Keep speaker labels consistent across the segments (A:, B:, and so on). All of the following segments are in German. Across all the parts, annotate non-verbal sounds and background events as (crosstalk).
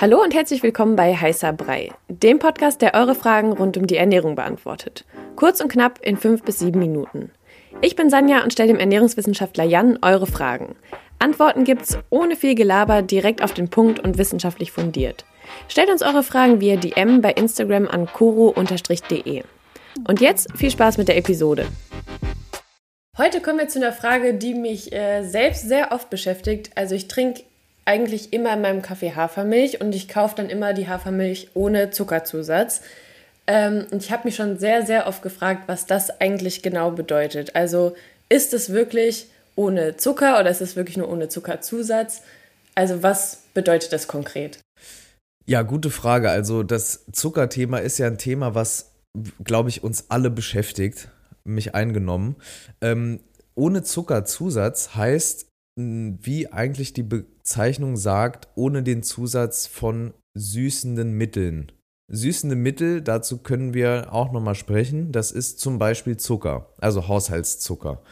A: Hallo und herzlich willkommen bei Heißer Brei, dem Podcast, der eure Fragen rund um die Ernährung beantwortet. Kurz und knapp in fünf bis sieben Minuten. Ich bin Sanja und stelle dem Ernährungswissenschaftler Jan eure Fragen. Antworten gibt's ohne viel Gelaber, direkt auf den Punkt und wissenschaftlich fundiert. Stellt uns eure Fragen via DM bei Instagram an koro-de. Und jetzt viel Spaß mit der Episode. Heute kommen wir zu einer Frage, die mich äh, selbst sehr oft beschäftigt. Also ich trinke eigentlich immer in meinem Kaffee Hafermilch und ich kaufe dann immer die Hafermilch ohne Zuckerzusatz. Ähm, und ich habe mich schon sehr, sehr oft gefragt, was das eigentlich genau bedeutet. Also ist es wirklich ohne Zucker oder ist es wirklich nur ohne Zuckerzusatz? Also was bedeutet das konkret?
B: Ja, gute Frage. Also das Zuckerthema ist ja ein Thema, was, glaube ich, uns alle beschäftigt, mich eingenommen. Ähm, ohne Zuckerzusatz heißt, wie eigentlich die Bezeichnung sagt, ohne den Zusatz von süßenden Mitteln. Süßende Mittel, dazu können wir auch nochmal sprechen, das ist zum Beispiel Zucker, also Haushaltszucker.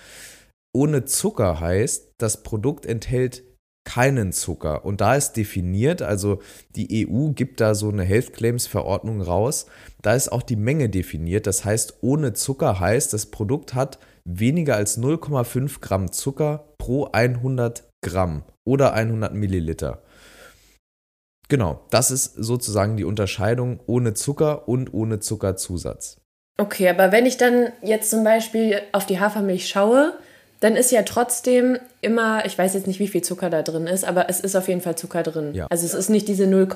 B: Ohne Zucker heißt, das Produkt enthält keinen Zucker. Und da ist definiert, also die EU gibt da so eine Health Claims Verordnung raus, da ist auch die Menge definiert. Das heißt, ohne Zucker heißt, das Produkt hat weniger als 0,5 Gramm Zucker pro 100 Gramm oder 100 Milliliter. Genau, das ist sozusagen die Unterscheidung ohne Zucker und ohne Zuckerzusatz.
A: Okay, aber wenn ich dann jetzt zum Beispiel auf die Hafermilch schaue, dann ist ja trotzdem immer, ich weiß jetzt nicht, wie viel Zucker da drin ist, aber es ist auf jeden Fall Zucker drin. Ja. Also es ist nicht diese 0,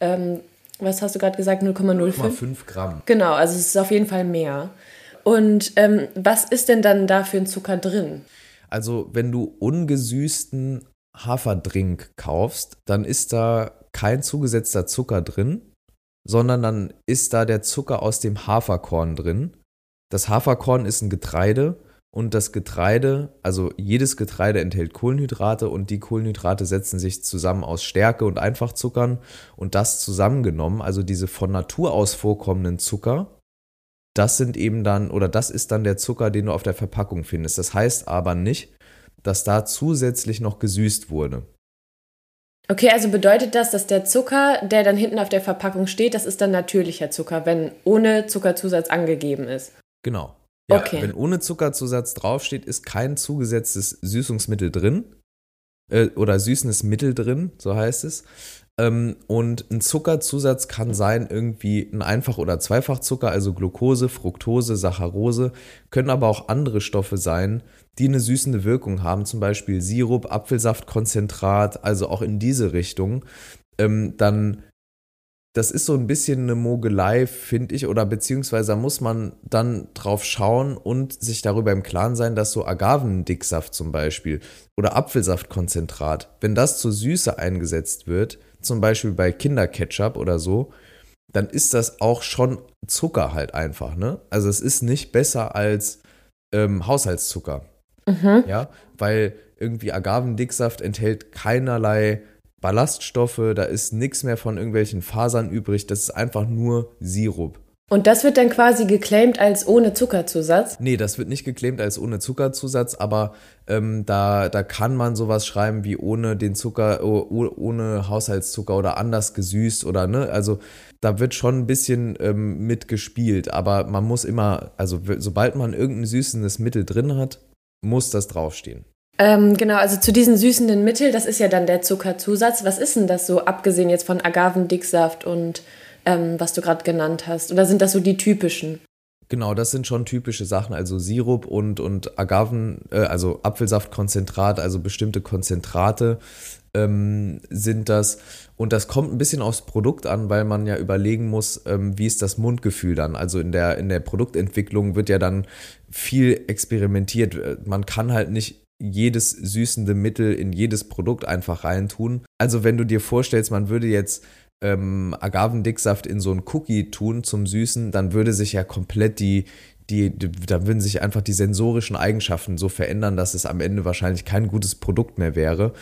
A: ähm, was hast du gerade gesagt, 0,05?
B: 0,5 Gramm.
A: Genau, also es ist auf jeden Fall mehr. Und ähm, was ist denn dann da für ein Zucker drin?
B: Also wenn du ungesüßten Haferdrink kaufst, dann ist da kein zugesetzter Zucker drin, sondern dann ist da der Zucker aus dem Haferkorn drin. Das Haferkorn ist ein Getreide und das Getreide, also jedes Getreide enthält Kohlenhydrate und die Kohlenhydrate setzen sich zusammen aus Stärke und Einfachzuckern und das zusammengenommen, also diese von Natur aus vorkommenden Zucker, das sind eben dann oder das ist dann der Zucker, den du auf der Verpackung findest. Das heißt aber nicht, dass da zusätzlich noch gesüßt wurde.
A: Okay, also bedeutet das, dass der Zucker, der dann hinten auf der Verpackung steht, das ist dann natürlicher Zucker, wenn ohne Zuckerzusatz angegeben ist?
B: Genau. Ja, okay. Wenn ohne Zuckerzusatz draufsteht, ist kein zugesetztes Süßungsmittel drin äh, oder süßendes Mittel drin, so heißt es. Ähm, und ein Zuckerzusatz kann sein irgendwie ein Einfach- oder Zweifachzucker, also Glucose, Fructose, Saccharose, können aber auch andere Stoffe sein, die eine süßende Wirkung haben, zum Beispiel Sirup, Apfelsaftkonzentrat, also auch in diese Richtung. Ähm, dann das ist so ein bisschen eine Mogelei, finde ich, oder beziehungsweise muss man dann drauf schauen und sich darüber im Klaren sein, dass so Agavendicksaft zum Beispiel oder Apfelsaftkonzentrat, wenn das zur Süße eingesetzt wird, zum Beispiel bei Kinderketchup oder so, dann ist das auch schon Zucker halt einfach, ne? Also es ist nicht besser als ähm, Haushaltszucker. Mhm. Ja, weil irgendwie Agavendicksaft enthält keinerlei Ballaststoffe, da ist nichts mehr von irgendwelchen Fasern übrig, das ist einfach nur Sirup.
A: Und das wird dann quasi geclaimed als ohne Zuckerzusatz?
B: Nee, das wird nicht geclaimed als ohne Zuckerzusatz, aber ähm, da, da kann man sowas schreiben wie ohne den Zucker, ohne Haushaltszucker oder anders gesüßt oder ne, also da wird schon ein bisschen ähm, mitgespielt, aber man muss immer, also sobald man irgendein süßendes Mittel drin hat, muss das draufstehen.
A: Ähm, genau, also zu diesen süßenden Mitteln, das ist ja dann der Zuckerzusatz. Was ist denn das so, abgesehen jetzt von Agavendicksaft und ähm, was du gerade genannt hast? Oder sind das so die typischen?
B: Genau, das sind schon typische Sachen, also Sirup und, und Agaven, äh, also Apfelsaftkonzentrat, also bestimmte Konzentrate ähm, sind das. Und das kommt ein bisschen aufs Produkt an, weil man ja überlegen muss, ähm, wie ist das Mundgefühl dann. Also in der, in der Produktentwicklung wird ja dann viel experimentiert. Man kann halt nicht jedes süßende Mittel in jedes Produkt einfach reintun. Also wenn du dir vorstellst, man würde jetzt ähm, Agavendicksaft in so einen Cookie tun zum Süßen, dann würde sich ja komplett die, die, die, dann würden sich einfach die sensorischen Eigenschaften so verändern, dass es am Ende wahrscheinlich kein gutes Produkt mehr wäre.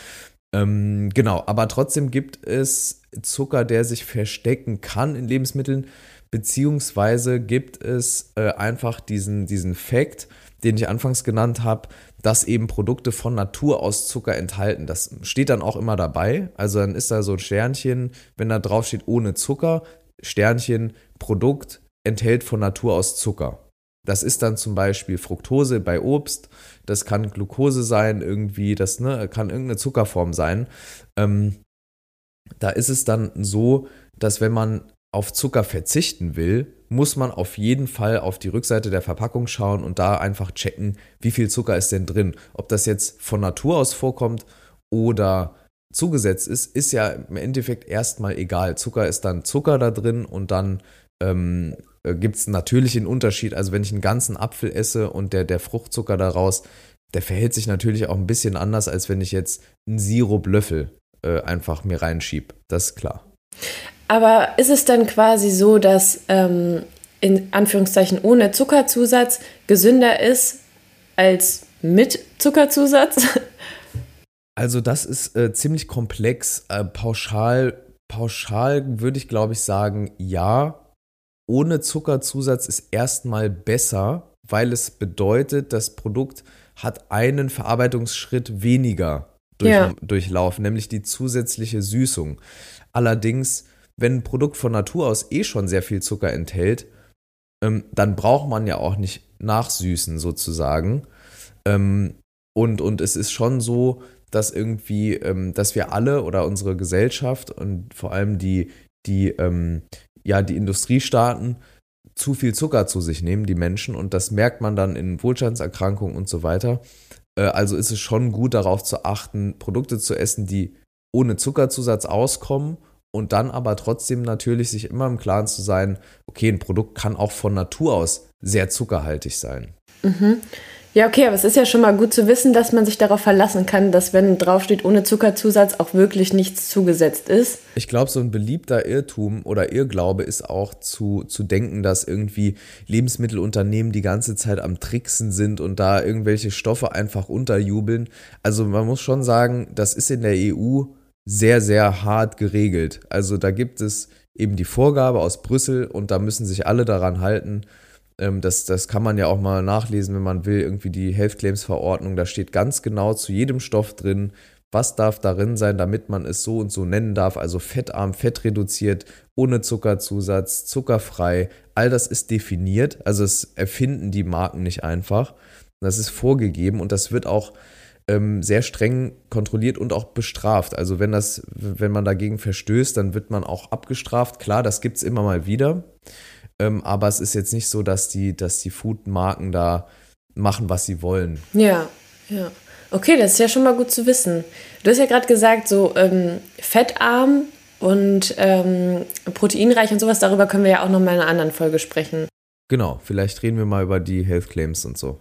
B: Ähm, genau, aber trotzdem gibt es Zucker, der sich verstecken kann in Lebensmitteln, beziehungsweise gibt es äh, einfach diesen, diesen Fakt, den ich anfangs genannt habe, dass eben Produkte von Natur aus Zucker enthalten. Das steht dann auch immer dabei. Also dann ist da so ein Sternchen, wenn da drauf steht ohne Zucker, Sternchen, Produkt enthält von Natur aus Zucker. Das ist dann zum Beispiel Fructose bei Obst, das kann Glucose sein, irgendwie, das ne, kann irgendeine Zuckerform sein. Ähm, da ist es dann so, dass wenn man auf Zucker verzichten will, muss man auf jeden Fall auf die Rückseite der Verpackung schauen und da einfach checken, wie viel Zucker ist denn drin. Ob das jetzt von Natur aus vorkommt oder zugesetzt ist, ist ja im Endeffekt erstmal egal. Zucker ist dann Zucker da drin und dann ähm, äh, gibt es natürlich einen Unterschied. Also wenn ich einen ganzen Apfel esse und der, der Fruchtzucker daraus, der verhält sich natürlich auch ein bisschen anders, als wenn ich jetzt einen Siruplöffel äh, einfach mir reinschiebe. Das ist klar.
A: Aber ist es dann quasi so, dass ähm, in Anführungszeichen ohne Zuckerzusatz gesünder ist als mit Zuckerzusatz? (laughs)
B: Also das ist äh, ziemlich komplex. Äh, pauschal, pauschal würde ich glaube ich sagen, ja. Ohne Zuckerzusatz ist erstmal besser, weil es bedeutet, das Produkt hat einen Verarbeitungsschritt weniger durch, ja. durchlaufen, nämlich die zusätzliche Süßung. Allerdings wenn ein Produkt von Natur aus eh schon sehr viel Zucker enthält, ähm, dann braucht man ja auch nicht nachsüßen sozusagen. Ähm, und, und es ist schon so, dass irgendwie, ähm, dass wir alle oder unsere Gesellschaft und vor allem die, die, ähm, ja, die Industriestaaten zu viel Zucker zu sich nehmen, die Menschen, und das merkt man dann in Wohlstandserkrankungen und so weiter. Äh, also ist es schon gut darauf zu achten, Produkte zu essen, die ohne Zuckerzusatz auskommen und dann aber trotzdem natürlich sich immer im Klaren zu sein, okay, ein Produkt kann auch von Natur aus sehr zuckerhaltig sein.
A: Mhm. Ja, okay, aber es ist ja schon mal gut zu wissen, dass man sich darauf verlassen kann, dass wenn draufsteht ohne Zuckerzusatz auch wirklich nichts zugesetzt ist.
B: Ich glaube, so ein beliebter Irrtum oder Irrglaube ist auch zu, zu denken, dass irgendwie Lebensmittelunternehmen die ganze Zeit am Tricksen sind und da irgendwelche Stoffe einfach unterjubeln. Also man muss schon sagen, das ist in der EU sehr, sehr hart geregelt. Also da gibt es eben die Vorgabe aus Brüssel und da müssen sich alle daran halten. Ähm, das, das kann man ja auch mal nachlesen, wenn man will, irgendwie die Health Claims Verordnung. Da steht ganz genau zu jedem Stoff drin, was darf darin sein, damit man es so und so nennen darf. Also fettarm, fettreduziert, ohne Zuckerzusatz, zuckerfrei. All das ist definiert. Also es erfinden die Marken nicht einfach. Das ist vorgegeben und das wird auch ähm, sehr streng kontrolliert und auch bestraft. Also wenn das, wenn man dagegen verstößt, dann wird man auch abgestraft. Klar, das gibt es immer mal wieder. Ähm, aber es ist jetzt nicht so, dass die, dass die Food-Marken da machen, was sie wollen.
A: Ja, ja. Okay, das ist ja schon mal gut zu wissen. Du hast ja gerade gesagt, so ähm, fettarm und ähm, proteinreich und sowas, darüber können wir ja auch noch mal in einer anderen Folge sprechen.
B: Genau, vielleicht reden wir mal über die Health Claims und so.